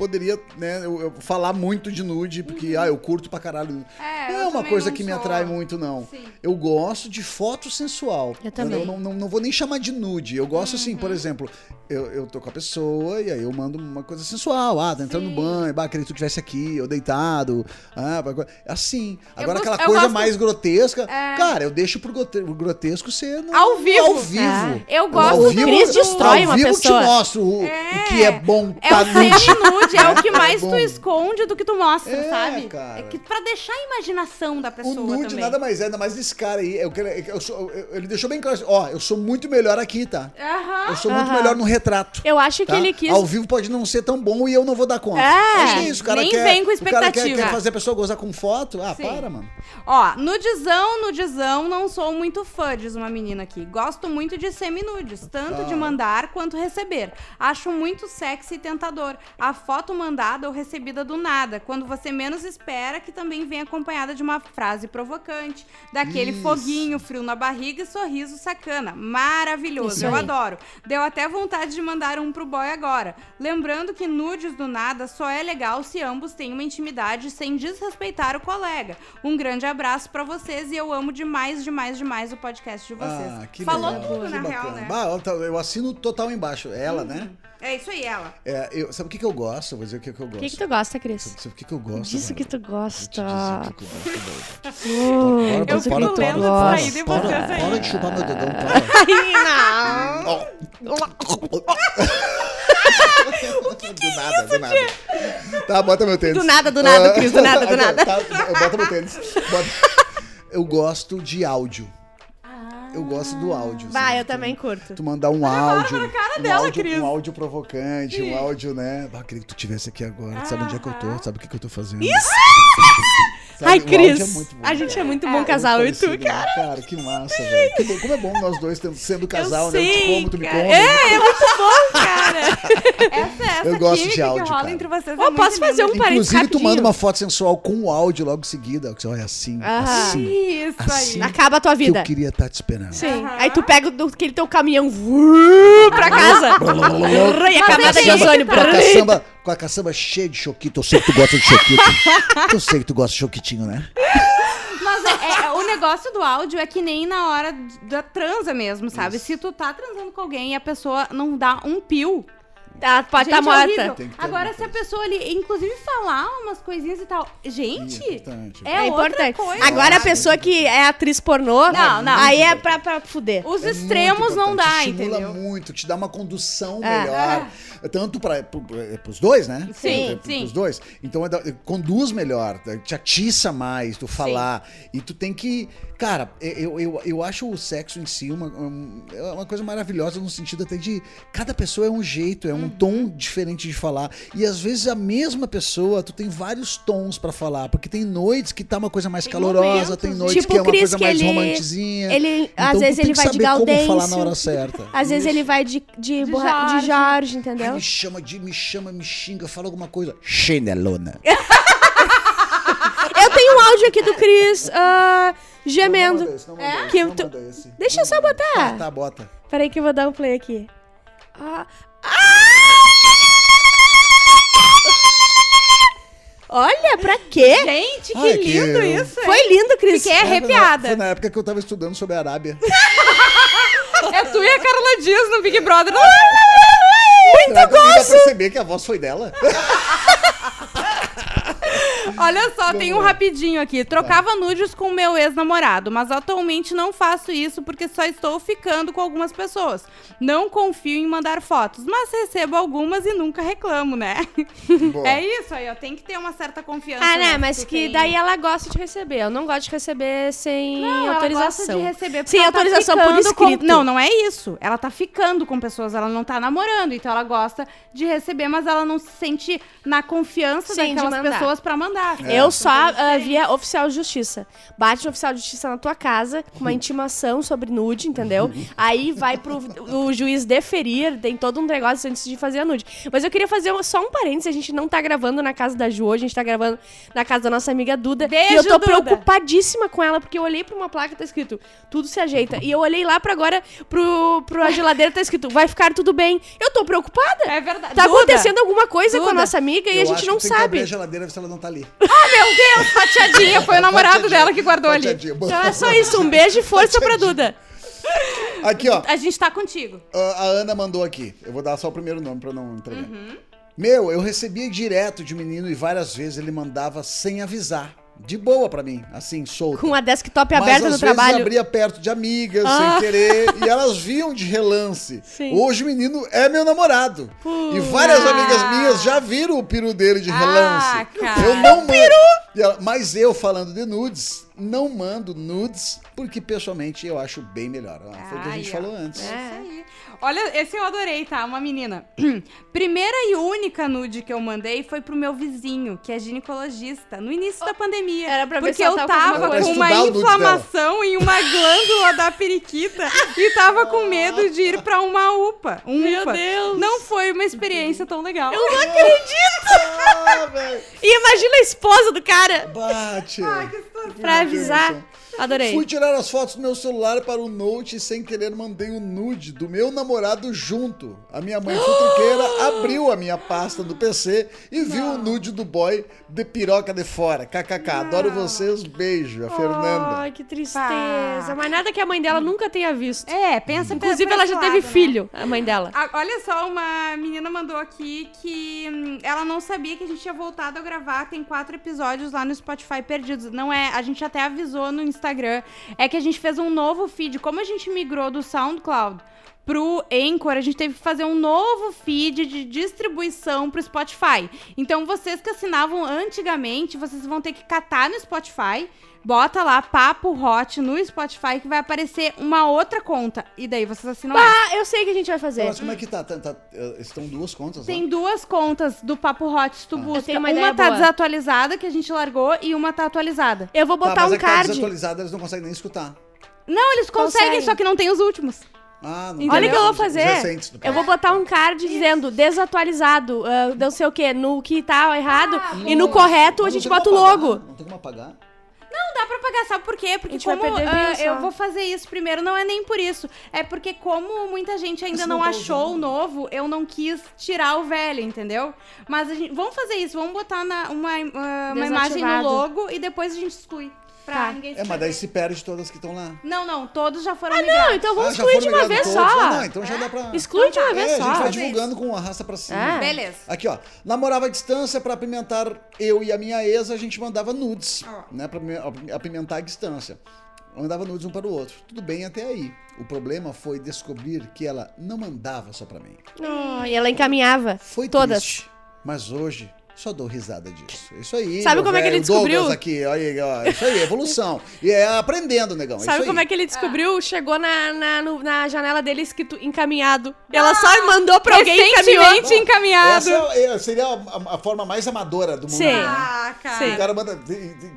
poderia, né, eu, eu falar muito de nude, porque, ah, eu curto pra caralho. É, não eu é uma coisa que me sou. atrai muito, não. Sim. Eu gosto de foto sensual. Eu também. não, não, não vou nem chamar de nude. Eu gosto assim, Uhum. por exemplo, eu, eu tô com a pessoa e aí eu mando uma coisa sensual. Ah, tá entrando no banho, bah, queria que tu estivesse aqui, eu deitado. Ah, assim. Eu Agora gosto- aquela eu coisa gosto- mais grotesca. É. Cara, eu deixo pro grotesco ser no- Ao vivo. Ao vivo. É. Eu gosto ao do- vivo, Cris destrói ao uma vivo pessoa. te mostro o, o que é bom É tá nude. É o que mais bom. tu esconde do que tu mostra, É, sabe? cara. É que pra deixar a imaginação da O pessoa nude também. nada mais é, ainda mais desse cara aí. Eu, quero- eu sou- eu- ele deixou bem claro assim, ó, eu sou muito melhor aqui, tá? Aham. Eu sou muito Aham. melhor no retrato. Eu acho que tá? ele quis. Ao vivo pode não ser tão bom e eu não vou dar conta. É, Acho que é isso, o cara nem quer, vem com O cara quer, expectativa. quer fazer a pessoa gozar com foto. Ah, Sim. para, mano. Ó, nudizão, nudizão, não sou muito fã, diz uma menina aqui. Gosto muito de semi-nudes, tanto Ah. de mandar quanto receber. Acho muito sexy e tentador. A foto mandada ou recebida do nada, quando você menos espera, que também vem acompanhada de uma frase provocante, daquele Isso. foguinho, frio na barriga e sorriso sacana. Maravilhoso, eu adoro. Deu até vontade de mandar um pro boy agora. Lembrando que nudes do nada só é legal se ambos têm uma intimidade sem desrespeitar o colega. Um grande abraço pra vocês e eu amo demais, demais, demais o podcast de vocês. Ah, que Falou legal, tudo, que na real, bacana. né? Bah, eu, eu assino total embaixo. Ela, né? É isso aí, ela. É, eu, sabe o que, que eu gosto? Vou dizer o que, que eu O gosto. que, que tu gosta, Cris? Sabe o que, que eu gosto? Diz o que tu gosta. o que, [laughs] que eu Para, para, fico para, lendo para, distraída em para, vocês aí. para de chupar meu dedão, para. Não. [laughs] do nada, do nada. Tá, bota meu tênis. Do nada, do nada, Ah, Cris, do nada, do [laughs] nada. Tá, bota meu tênis. Bota. Eu gosto de áudio. Eu gosto do áudio. Vai, sabe? eu também curto. Tu mandar um áudio. cara um dela, áudio, Cris. Um áudio provocante, um áudio, né? Ah, queria que tu tivesse aqui agora. Tu sabe onde é que eu tô? Sabe o que, que eu tô fazendo? Isso! [laughs] Ai, o áudio é Cris, bom, a gente cara. é muito É, bom casal, eu e tu, né? cara. Cara, que massa, velho. Como é bom nós dois sendo casal, eu né? Eu te como, tu me cara. come. É, é muito bom, cara. [laughs] Essa, essa Eu gosto de áudio, que rola cara. entre vocês Ô, é muito posso fazer um parênteses Inclusive, tu rapidinho? manda uma foto sensual com o áudio logo em seguida. Que você olha assim, Ah. assim. Isso Assim. aí. Acaba a tua Que vida. eu queria estar te esperando. Sim. Aham. Aí tu pega do, aquele teu caminhão vuu, pra casa. e a camada é de ozônio. Com a caçamba, com a caçamba cheia de choquito. Eu sei que tu gosta de choquito. eu sei que tu gosta de choquitinho, né? Mas é- é- o negócio do áudio é que nem na hora da transa mesmo, sabe? Se tu tá transando com alguém e a pessoa não dá um pio, Tá, pode gente, estar é morta. Agora, se a pessoa ali, inclusive, falar umas coisinhas e tal. Gente, É importante. é, É outra importante. coisa. Agora a pessoa que é atriz pornô, Não, não. aí é pra, pra fuder. Os É extremos não dá, estimula entendeu? muito, te dá uma condução É. melhor. Tanto para os dois, né? Sim, Pra- sim. Pros dois. Então é conduz melhor, te atiça mais tu falar. E tu tem que. Cara, eu, eu, eu acho o sexo em si uma, um- é uma coisa maravilhosa no sentido até de. Cada pessoa é um jeito, é um Uhum. Tom diferente de falar. E às vezes a mesma pessoa, tu tem vários tons pra falar. Porque tem noites que tá uma coisa mais Tem calorosa, momentos, tem noites Tipo que é o uma Cris, coisa mais ele- romantizinha. Ele, Então, às vezes ele vai de como falar na hora Gaudêncio. certa. Às vezes ele vai de, de, De borra- de Jorge. Jorge, Ai, entendeu? me chama, de, me chama, me xinga, fala alguma coisa. Chinelona. [laughs] Eu tenho um áudio aqui do Cris ah, gemendo. Tô- Deixa eu só botar. Tá, tá, bota. Peraí que eu vou dar um play aqui. Ah. Olha, pra quê? Gente, que Ai, que lindo eu- isso, hein? Foi lindo, Cris. Fiquei É, foi na- arrepiada. Foi na época que eu tava estudando sobre a Arábia. [laughs] É tu e a Carla Dias no Big Brother. Muito Dá pra perceber que a voz foi dela. [laughs] Olha só, tem um lá. rapidinho aqui. Trocava nudes com meu ex-namorado, mas atualmente não faço isso porque só estou ficando com algumas pessoas. Não confio em mandar fotos, mas recebo algumas e nunca reclamo, né? Boa. É isso aí, ó. Tem que ter uma certa confiança. Ah, né? Mas que tem- daí ela gosta de receber. Eu não gosto de receber sem Não, ela autorização. gosta de receber sem ela tá autorização por ficando com- escrito. Não, não é isso. Ela tá ficando com pessoas, ela não tá namorando. Então ela gosta de receber, mas ela não se sente na confiança Sim, daquelas pessoas pra mandar. É. Eu só diferentes. via oficial de justiça. Bate no oficial de justiça na tua casa, com uma [laughs] intimação sobre nude, entendeu? Aí vai pro [laughs] o juiz deferir, tem todo um negócio antes de fazer a nude. Mas eu queria fazer só um parênteses, a gente não tá gravando na casa da Ju hoje, a gente tá gravando na casa da nossa amiga Duda. Beijo, e eu tô Duda. preocupadíssima com ela, porque eu olhei pra uma placa e tá escrito, tudo se ajeita. E eu olhei lá pra agora, pro, pro a geladeira tá escrito, vai ficar tudo bem. Eu tô preocupada. É verdade. Tá Duda, acontecendo alguma coisa com a Duda, nossa amiga e Eu a gente acho não que tem que abrir sabe. a geladeira se ela não tá ali. Meu Deus, fatiadinha. Foi o namorado Fatiadinha. dela que guardou ali. Então é só isso, um beijo e força pra Duda. Aqui, ó. A gente tá contigo. A a Ana mandou aqui. Eu vou dar só o primeiro nome pra não entregar. Uhum. Meu, eu recebia direto de menino e várias vezes ele mandava sem avisar. De boa pra mim, assim, solto. Com a desktop Mas aberta às no vezes trabalho. abria perto de amigas, Ah. sem querer, [laughs] e elas viam de relance. Sim. Hoje o menino é meu namorado. E várias Ah. amigas minhas já viram o peru dele de Ah, relance. cara. Eu não mando. Mas eu, falando de nudes, não mando nudes, porque pessoalmente eu acho bem melhor. Ah, Foi o que a gente falou antes. É isso aí. Olha, esse eu adorei, tá? Uma menina. [clears throat] Primeira e única nude que eu mandei foi pro meu vizinho, que é ginecologista, no início da pandemia. Era pra porque eu tava com com uma inflamação em uma glândula da periquita e tava com medo de ir pra uma UPA. Um Meu UPA. Deus. Não foi uma experiência tão legal. Eu não acredito! [laughs] Ah. E imagina a esposa do cara Bate. pra avisar. Adorei. Fui tirar as fotos do meu celular para o Note e sem querer mandei um nude do meu namorado junto. A minha mãe futriqueira [gasps] abriu a minha pasta do PC e viu o nude do boy de piroca de fora. KKK, adoro vocês, beijo. A Fernanda. Ai, que tristeza. Mas nada que a mãe dela nunca tenha visto. É, pensa Inclusive, ela já lado, teve né? filho, a mãe dela. A- olha só, uma menina mandou aqui que hum, ela não sabia que a gente tinha voltado a gravar. Tem quatro episódios lá no Spotify perdidos. Não é, a gente até avisou no Instagram. É que a gente fez um novo feed. Como a gente migrou do SoundCloud pro Anchor, a gente teve que fazer um novo feed de distribuição pro Spotify. Então, vocês que assinavam antigamente, vocês vão ter que catar no Spotify. Bota lá Papo Hot no Spotify que vai aparecer uma outra conta. E daí vocês assinam essa. Ah, eu sei o que a gente vai fazer. Mas como é que tá? Tá- tá- eh, estão duas contas Tem lá? duas contas do Papo Hot se tu busca. tenho uma uma tá boa. desatualizada, que a gente largou, e uma tá atualizada. Eu vou Tá, botar mas um é tá card. desatualizada, eles não conseguem nem escutar. Não, eles conseguem, Conseguem. só que não tem os últimos. Ah, não Olha Olha o que eu vou fazer. Eu vou botar um card dizendo desatualizado, ah, não sei o que, no que tá errado. e no correto a gente bota o apagar, logo. Não tem como apagar? Não dá pra pagar, sabe por quê? A Porque como ah, só. eu vou fazer isso primeiro, não é nem por isso. É porque como muita gente ainda não, não tá achou o novo, eu não quis tirar o velho, entendeu? Mas a gente, vamos fazer isso, vamos botar na- uma, ah, uma imagem no logo e depois a gente exclui. Pra Tá. ninguém se É, mas daí se perde todas que estão lá. Não, não, todos já foram Ah, migrados. não, então vamos Ah, já excluir de foram uma migrados vez todos? só. Ah, não, então já dá pra... Exclui de uma É, vez a só. gente vai Fazer divulgando com a raça pra cima. É. Beleza. Aqui, ó. Namorava à distância pra apimentar eu e a minha ex, a gente mandava nudes, Ó. né? Pra me- apimentar a distância. Mandava nudes um para o outro. Tudo bem até aí. O problema foi descobrir que ela não mandava só pra mim. Oh, e ela encaminhava Foi todas. triste. Mas hoje só dou risada disso. Isso aí. Sabe como é que ele Douglas descobriu? aqui, olha ó. Isso aí, evolução. E é aprendendo, negão. Sabe isso como aí. é que ele descobriu? Chegou na, na, no- na janela dele escrito encaminhado. E ela só mandou pra alguém e. Recentemente encaminhado. Essa é- seria a, a forma mais amadora do mundo. Sim. né? Ah, cara. Sim. O cara manda.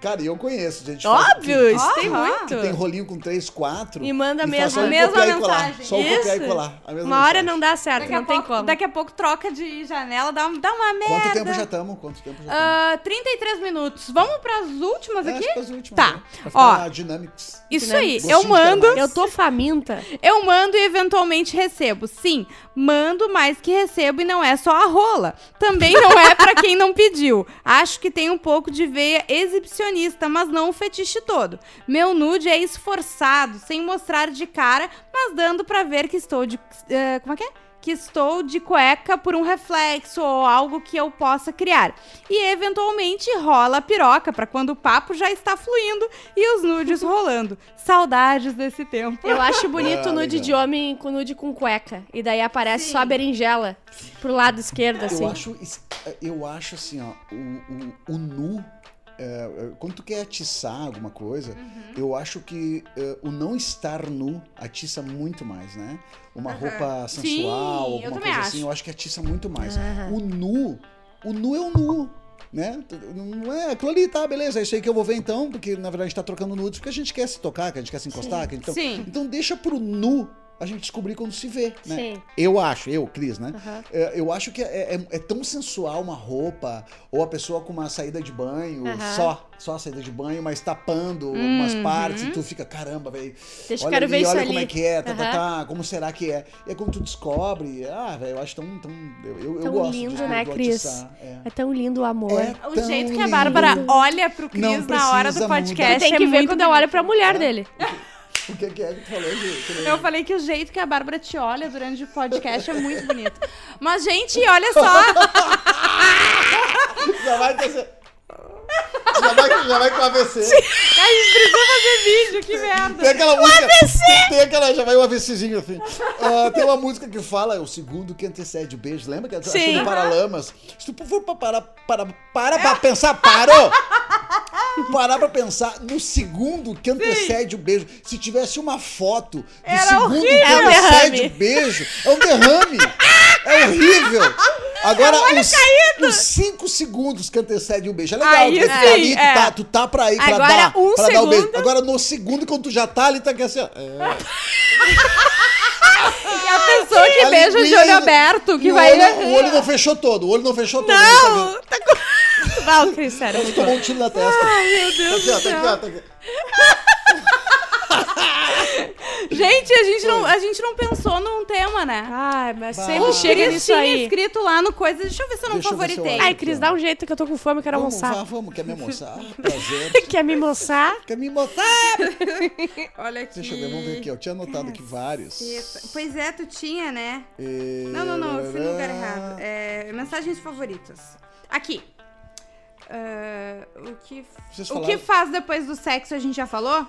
Cara, e eu conheço, gente. Óbvio, que- isso tem muito. que tem rolinho com 3, 4. E manda faz mesmo. A mesma e mensagem. Só o copiar e Isso. colar. A mesma Uma hora mensagem. não dá certo, Daqui não a, tem pouco, como. daqui a pouco troca de janela, dá, dá uma merda. Quanto tempo já estamos? Estamos? Quanto tempo já estamos? Ah, 33 minutos. Vamos pras últimas É, aqui? acho que as últimas, Tá. né? Ó. Dynamics. Isso aí, Gostinho eu mando. Eu tô faminta. Eu mando e eventualmente recebo. Sim, mando mais que recebo e não é só a rola. Também não é pra quem não pediu. Acho que tem um pouco de veia exibicionista, mas não o fetiche todo. Meu nude é esforçado, sem mostrar de cara, mas dando pra ver que estou de. eh, como é que é? Que estou de cueca por um reflexo ou algo que eu possa criar. E eventualmente rola a piroca pra quando o papo já está fluindo e os nudes [laughs] rolando. Saudades desse tempo. Eu acho bonito Ah, o nude legal. de homem com nude com cueca. E daí aparece Sim. só a berinjela pro lado esquerdo, assim. Eu acho, is- eu acho assim, ó, o, o, o nu. É, é, quando tu quer atiçar alguma coisa, Uhum. eu acho que é, o não estar nu atiça muito mais, né? Uma roupa Sim, sensual, eu alguma coisa acho. assim, eu acho que atiça muito mais. Aham. O nu, o nu é o nu. Né? Não é aquilo ali, tá, beleza, é isso aí que eu vou ver então, porque na verdade a gente tá trocando nudes porque a gente quer se tocar, que a gente quer se encostar, que a gente... então, Sim. então deixa pro nu a gente descobrir quando se vê, né? Sim. Eu acho, eu, Cris, né? É, eu acho que é, é- é tão sensual uma roupa, ou a pessoa com uma saída de banho, Aham. só, só a saída de banho, mas tapando Uhum. umas partes, e tu fica, caramba, velho. Deixa eu Olha ali, ver isso olha ali. como é que é, tá, tá, tá, como será que é? E aí quando tu descobre, ah, velho, eu acho tão. tão eu, eu, eu Tão gosto lindo, de, né, de Cris? é. É tão lindo o amor. É O jeito que a. Bárbara olha pro Cris na hora do podcast mudar. Tem que é ver muito quando eu olho pra mulher dele. [laughs] [laughs] O que, que é que tu falou? Que Eu falei que o jeito que a Bárbara te olha durante o podcast é muito bonito. Mas, gente, olha só. [laughs] Já vai ter. Já vai, já vai com AVC. A gente precisa fazer vídeo, que merda. Tem aquela música. Tem aquela. Já vai um AVCzinho assim. Ah, tem uma música que fala, é o segundo que antecede o beijo. Lembra que é Sim. do Paralamas? Se tu for pra parar para, para pra pensar, parou! Parar pra pensar no segundo que antecede o beijo. Se tivesse uma foto do Era segundo horrível. que É um antecede o beijo, é um derrame. É horrível. Agora, os, os cinco segundos que antecede o beijo. É legal, Aí porque tu tá sim, ali, tu, é. tá, tu tá pra ir pra Agora, dar, um pra dar o beijo. Agora, no segundo, quando tu já tá ali, tá aqui assim, ó. É. [laughs] E a pessoa que A beija de olho aberto, que o vai. olho, o olho não fechou todo, o olho não fechou todo. Não! Tá Tá com... Val, Cris, sério. vendo? tomou um tiro na testa. Ai, meu Deus Tá aqui, ó, do tá aqui, céu. ó, tá aqui. [laughs] Gente, a gente, não, a gente não pensou num tema, né? Ai, mas Bah. sempre O chega Cris nisso tinha aí. escrito lá no coisa. Deixa eu ver se eu não Deixa eu ver se eu favoritei. Ai, Cris, dá um jeito que eu tô com fome, eu quero Vamos, almoçar. vá, vamos, quer me almoçar? [laughs] Prazer. Quer me moçar? Quer me botar? [laughs] Olha aqui. Deixa eu ver, vamos ver aqui. ó. Eu tinha anotado aqui vários. Pois é, tu tinha, né? E... Não, não, não, eu fui no lugar errado. É, mensagens favoritas. Aqui. Ah, o que, Vocês o falaram- que faz depois do sexo a gente já falou?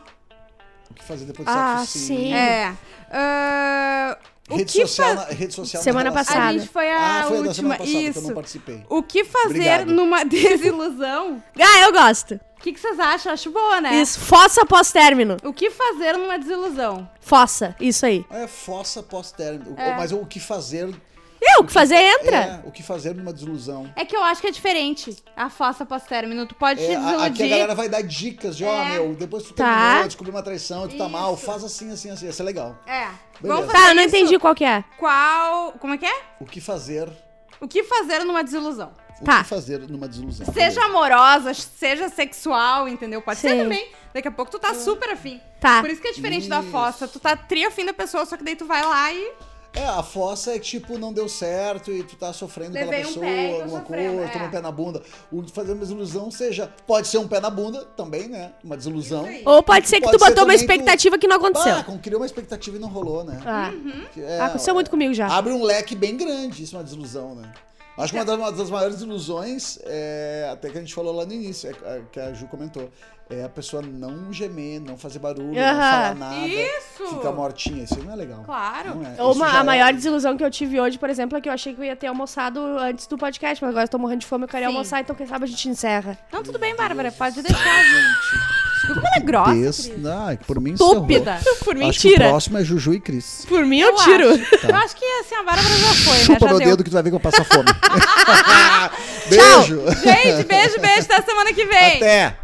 O que fazer depois do Ah, sexo? sim. É. Ah, o Rede que social, fa- na, rede social na Semana relação. passada. A gente foi a Ah, foi da última. semana passada que eu Isso. não participei. O que fazer Obrigado. numa [laughs] desilusão? Ah, eu gosto. O que, que vocês acham? Acho boa, né? Isso, fossa pós-término. O que fazer numa desilusão? Fossa, isso aí. É fossa pós-término. O- É. Mas o que fazer... Eu, o que fazer entra. É, o que fazer numa desilusão. É que eu acho que é diferente. A fossa pós-término. Tu pode É, te desiludir. aqui a galera vai dar dicas de, ó, É. meu, depois tu Tá. terminou, descobriu uma traição, tu tá mal, Isso. faz assim, assim, assim. Isso é legal. É. Beleza. Vamos fazer Tá, eu não isso. entendi qual que é. Qual. Como é que é? O que fazer... O que fazer numa desilusão? O Tá. que fazer numa desilusão. Seja amorosa, seja sexual, entendeu? Pode ser Sim. também. Daqui a pouco tu tá super afim. Tá. Por isso que é diferente da Isso. fossa. Tu tá tri afim da pessoa, só que daí tu vai lá e. É, a fossa é tipo, não deu certo e tu tá sofrendo Levei pela um pessoa, pé alguma sofrendo, coisa, é. tomou um pé na bunda. O fazer uma desilusão seja, pode ser um pé na bunda também, né? Uma desilusão. Ou pode ser que Pode tu botou uma expectativa que não aconteceu. Ah, criou uma expectativa e não rolou, né? Ah, Que é- aconteceu muito comigo já. Abre um leque bem grande, isso é uma desilusão, né? Acho que uma das, uma das maiores ilusões, é, até que a gente falou lá no início, é, é, que a Ju comentou, é a pessoa não gemer, não fazer barulho, não falar nada, Isso! ficar mortinha. Isso não é legal. Claro. É. Ou uma- a é- maior desilusão que eu tive hoje, por exemplo, é que eu achei que eu ia ter almoçado antes do podcast, mas agora eu tô morrendo de fome, eu quero Sim. almoçar, então quem sabe a gente encerra. Não, tudo bem, Bárbara. Pode deixar. Como ela é grossa. Des... Ah, por mim Estúpida. Por mim, Acho que o tira. próximo é Juju e Cris. Por mim, eu, Eu tiro. acho. Eu acho que assim, a Bárbara já foi, né? Chupa Já meu deu. dedo que tu vai ver que eu passo fome. [laughs] beijo. Gente, beijo, beijo. Até semana que vem. Até.